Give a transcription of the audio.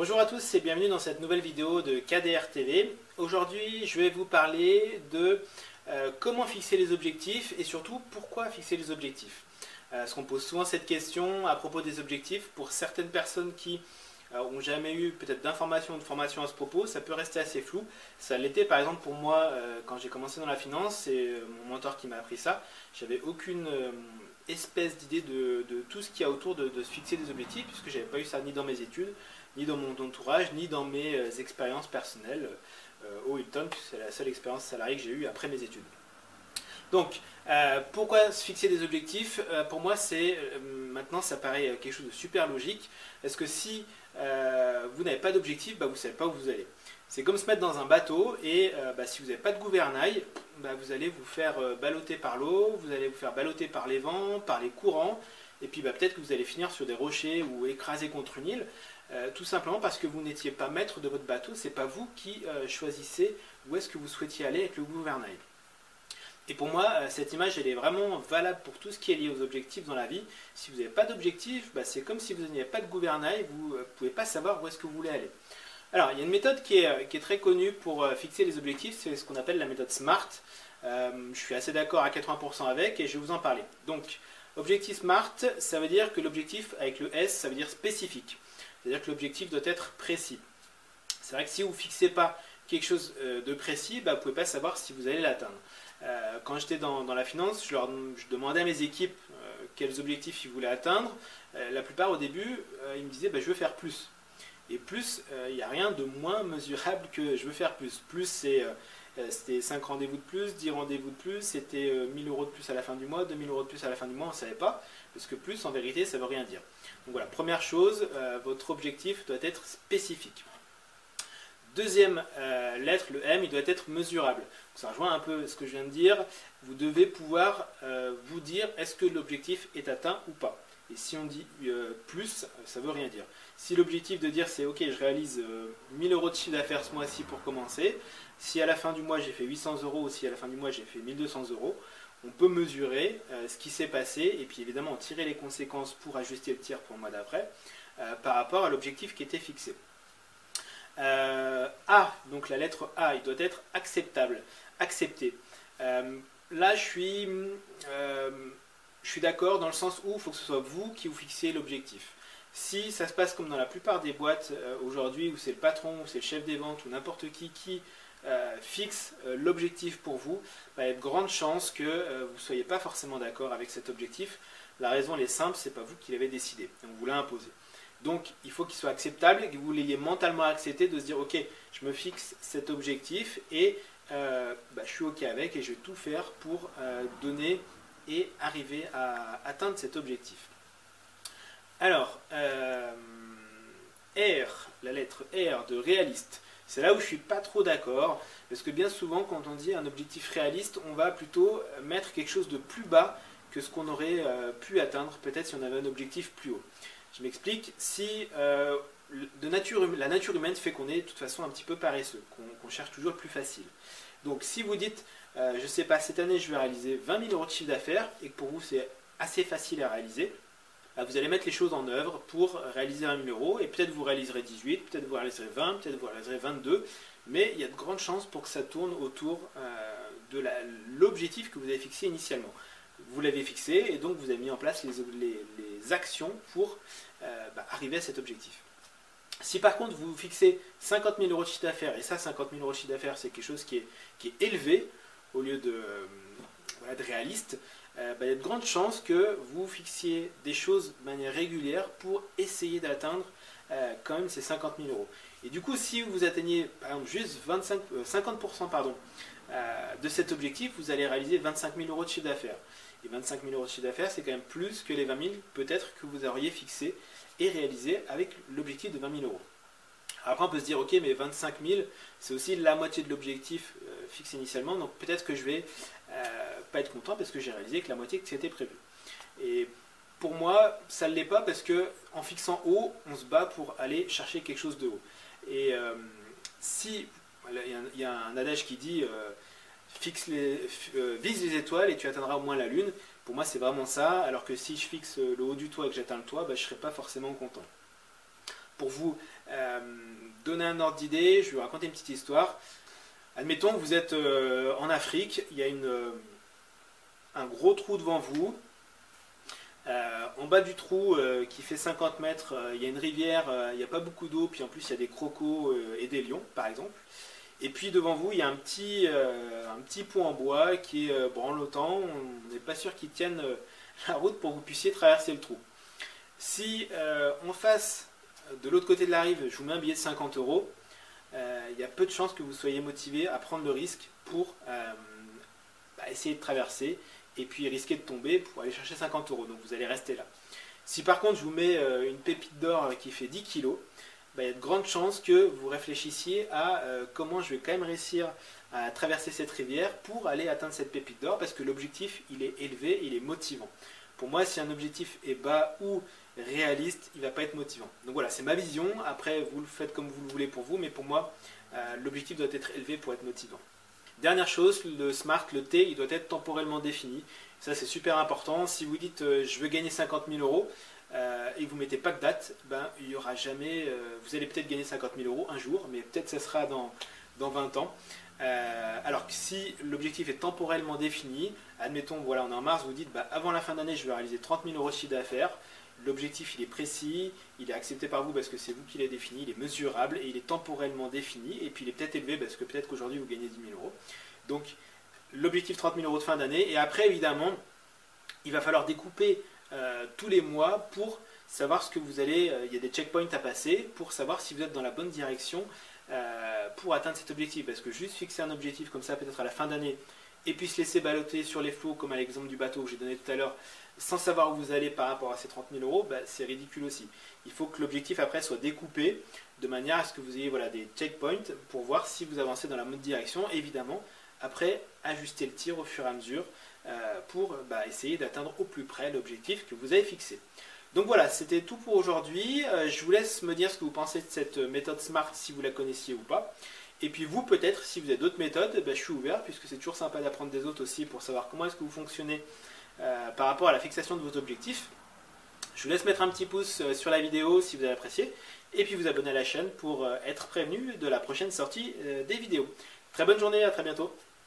Bonjour à tous et bienvenue dans cette nouvelle vidéo de KDR TV. Aujourd'hui, je vais vous parler de euh, comment fixer les objectifs et surtout pourquoi fixer les objectifs. Euh, parce qu'on pose souvent cette question à propos des objectifs. Pour certaines personnes qui n'ont euh, jamais eu peut-être d'informations ou de formation à ce propos, ça peut rester assez flou. Ça l'était par exemple pour moi quand j'ai commencé dans la finance, c'est mon mentor qui m'a appris ça. J'avais aucune espèce d'idée de, tout ce qu'il y a autour de, se fixer des objectifs, puisque j'avais pas eu ça ni dans mes études, ni dans mon entourage, ni dans mes euh, expériences personnelles euh, au Hilton, puisque c'est la seule expérience salariée que j'ai eue après mes études. Donc, euh, pourquoi se fixer des objectifs? Pour moi, c'est maintenant, ça paraît quelque chose de super logique. Parce que si vous n'avez pas d'objectif, bah, vous ne savez pas où vous allez. C'est comme se mettre dans un bateau et bah, si vous n'avez pas de gouvernail, bah, vous allez vous faire balloter par l'eau, vous allez vous faire balloter par les vents, par les courants, et puis bah, peut-être que vous allez finir sur des rochers ou écrasé contre une île. Euh, tout simplement parce que vous n'étiez pas maître de votre bateau, c'est pas vous qui euh, choisissez où est-ce que vous souhaitiez aller avec le gouvernail. Et pour moi, euh, cette image, elle est vraiment valable pour tout ce qui est lié aux objectifs dans la vie. Si vous n'avez pas d'objectif, c'est comme si vous n'aviez pas de gouvernail, vous ne pouvez pas savoir où est-ce que vous voulez aller. Alors, il y a une méthode qui est, est très connue pour fixer les objectifs, c'est ce qu'on appelle la méthode SMART. je suis assez d'accord à 80% avec et je vais vous en parler. Donc, objectif SMART, ça veut dire que l'objectif avec le S, ça veut dire spécifique. C'est-à-dire que l'objectif doit être précis. C'est vrai que si vous ne fixez pas quelque chose euh, de précis, bah, vous ne pouvez pas savoir si vous allez l'atteindre. Euh, quand j'étais dans, la finance, je, demandais à mes équipes euh, quels objectifs ils voulaient atteindre. la plupart au début, ils me disaient bah, je veux faire plus. Et plus, il n'y a rien de moins mesurable que je veux faire plus. Plus, c'est c'était 5 rendez-vous de plus, 10 rendez-vous de plus, c'était 1000 euros de plus à la fin du mois, 2000 euros de plus à la fin du mois, on ne savait pas. Parce que plus, en vérité, ça ne veut rien dire. Donc voilà, première chose, euh, votre objectif doit être spécifique. Deuxième euh, lettre, le M, il doit être mesurable. Ça rejoint un peu ce que je viens de dire. Vous devez pouvoir euh, vous dire est-ce que l'objectif est atteint ou pas. Et si on dit plus, ça veut rien dire. Si l'objectif de dire c'est ok, je réalise 1000 euros de chiffre d'affaires ce mois-ci pour commencer, si à la fin du mois j'ai fait 800 euros ou si à la fin du mois j'ai fait 1200 euros, on peut mesurer euh, ce qui s'est passé et puis évidemment tirer les conséquences pour ajuster le tir pour le mois d'après euh, par rapport à l'objectif qui était fixé. Euh, a, donc la lettre A, il doit être acceptable, accepté. là, je suis, je suis d'accord dans le sens où il faut que ce soit vous qui vous fixiez l'objectif. Si ça se passe comme dans la plupart des boîtes aujourd'hui, où c'est le patron, ou c'est le chef des ventes, ou n'importe qui qui euh, fixe euh, l'objectif pour vous, il y a de grandes chances que euh, vous ne soyez pas forcément d'accord avec cet objectif. La raison elle est simple, c'est pas vous qui l'avez décidé, on vous l'a imposé. Donc il faut qu'il soit acceptable, que vous l'ayez mentalement accepté, de se dire ok, je me fixe cet objectif et bah, je suis ok avec et je vais tout faire pour donner et arriver à atteindre cet objectif. Alors, R, la lettre R de réaliste. C'est là où je suis pas trop d'accord, parce que bien souvent, quand on dit un objectif réaliste, on va plutôt mettre quelque chose de plus bas que ce qu'on aurait euh, pu atteindre, peut-être si on avait un objectif plus haut. Je m'explique, si euh, hum, la nature humaine fait qu'on est de toute façon un petit peu paresseux, qu'on cherche toujours le plus facile. Donc si vous dites, euh, je ne sais pas, cette année je vais réaliser 20 000 euros de chiffre d'affaires, et que pour vous c'est assez facile à réaliser, bah, vous allez mettre les choses en œuvre pour réaliser 1 000 euros, et peut-être vous réaliserez 18, peut-être vous réaliserez 20, peut-être vous réaliserez 22, mais il y a de grandes chances pour que ça tourne autour euh, de l'objectif que vous avez fixé initialement. Vous l'avez fixé, et donc vous avez mis en place les, actions pour euh, bah, arriver à cet objectif. Si par contre vous fixez 50 000 euros de chiffre d'affaires, et ça 50 000 euros de chiffre d'affaires c'est quelque chose qui est, qui est élevé au lieu de, euh, de réaliste, euh, bah, il y a de grandes chances que vous fixiez des choses de manière régulière pour essayer d'atteindre euh, quand même ces 50 000 euros. Et du coup, si vous atteignez par exemple juste 25, 50% euh, pardon, de cet objectif, vous allez réaliser 25 000 euros de chiffre d'affaires. Et 25 000 euros de chiffre d'affaires, c'est quand même plus que les 20 000 peut-être que vous auriez fixé et réalisé avec l'objectif de 20 000 euros. Après, on peut se dire, ok, mais 25 000, c'est aussi la moitié de l'objectif fixé initialement, donc peut-être que je vais pas être content parce que j'ai réalisé que la moitié que c'était prévu. Et pour moi, ça ne l'est pas parce que en fixant haut, on se bat pour aller chercher quelque chose de haut. Et euh, si il y, a un adage qui dit euh, fixe les, euh, vise les étoiles et tu atteindras au moins la lune. Pour moi, c'est vraiment ça. Alors que si je fixe le haut du toit et que j'atteins le toit, bah, je ne serai pas forcément content. Pour vous donner un ordre d'idée, je vais vous raconter une petite histoire. Admettons que vous êtes en Afrique, il y a un gros trou devant vous, euh, en bas du trou euh, qui fait 50 mètres, euh, il y a une rivière, il n'y a pas beaucoup d'eau, puis en plus il y a des crocos et des lions par exemple. Et puis devant vous, il y a un petit, un petit pont en bois qui est branlotant. On n'est pas sûr qu'il tienne la route pour que vous puissiez traverser le trou. Si en face, de l'autre côté de la rive, je vous mets un billet de 50 euros, il y a peu de chances que vous soyez motivé à prendre le risque pour bah, essayer de traverser et puis risquer de tomber pour aller chercher 50 euros. Donc vous allez rester là. Si par contre je vous mets euh, une pépite d'or qui fait 10 kg, bah, il y a de grandes chances que vous réfléchissiez à euh, comment je vais quand même réussir à traverser cette rivière pour aller atteindre cette pépite d'or parce que l'objectif il est élevé, il est motivant. Pour moi, si un objectif est bas ou réaliste, il ne va pas être motivant. Donc voilà, c'est ma vision. Après, vous le faites comme vous le voulez pour vous, mais pour moi, euh, l'objectif doit être élevé pour être motivant. Dernière chose, le smart, le T, il doit être temporellement défini. Ça, c'est super important. Si vous dites euh, je veux gagner 50 000 euros euh, et que vous ne mettez pas de date, ben, il y aura jamais. Euh, vous allez peut-être gagner 50 000 euros un jour, mais peut-être ça sera dans, dans 20 ans. alors que si l'objectif est temporellement défini, admettons, voilà, on est en mars, vous dites bah, avant la fin d'année, je vais réaliser 30 000 euros de chiffre d'affaires. L'objectif, il est précis, il est accepté par vous parce que c'est vous qui l'avez défini, il est mesurable et il est temporellement défini. Et puis il est peut-être élevé parce que peut-être qu'aujourd'hui vous gagnez 10 000 euros. Donc l'objectif 30 000 euros de fin d'année. Et après, évidemment, il va falloir découper euh, tous les mois pour savoir ce que vous allez. Euh, il y a des checkpoints à passer pour savoir si vous êtes dans la bonne direction euh, pour atteindre cet objectif. Parce que juste fixer un objectif comme ça, peut-être à la fin d'année, et puis se laisser balloter sur les flots, comme à l'exemple du bateau que j'ai donné tout à l'heure, sans savoir où vous allez par rapport à ces 30 000 euros, bah, c'est ridicule aussi. Il faut que l'objectif après soit découpé de manière à ce que vous ayez voilà, des checkpoints pour voir si vous avancez dans la bonne direction. Évidemment, après, ajuster le tir au fur et à mesure euh, pour bah, essayer d'atteindre au plus près l'objectif que vous avez fixé. Donc voilà, c'était tout pour aujourd'hui. Euh, je vous laisse me dire ce que vous pensez de cette méthode SMART, si vous la connaissiez ou pas. Et puis vous, peut-être, si vous avez d'autres méthodes, bah, je suis ouvert, puisque c'est toujours sympa d'apprendre des autres aussi pour savoir comment est-ce que vous fonctionnez euh, par rapport à la fixation de vos objectifs. Je vous laisse mettre un petit pouce sur la vidéo si vous avez apprécié, et puis vous abonner à la chaîne pour être prévenu de la prochaine sortie des vidéos. Très bonne journée, à très bientôt.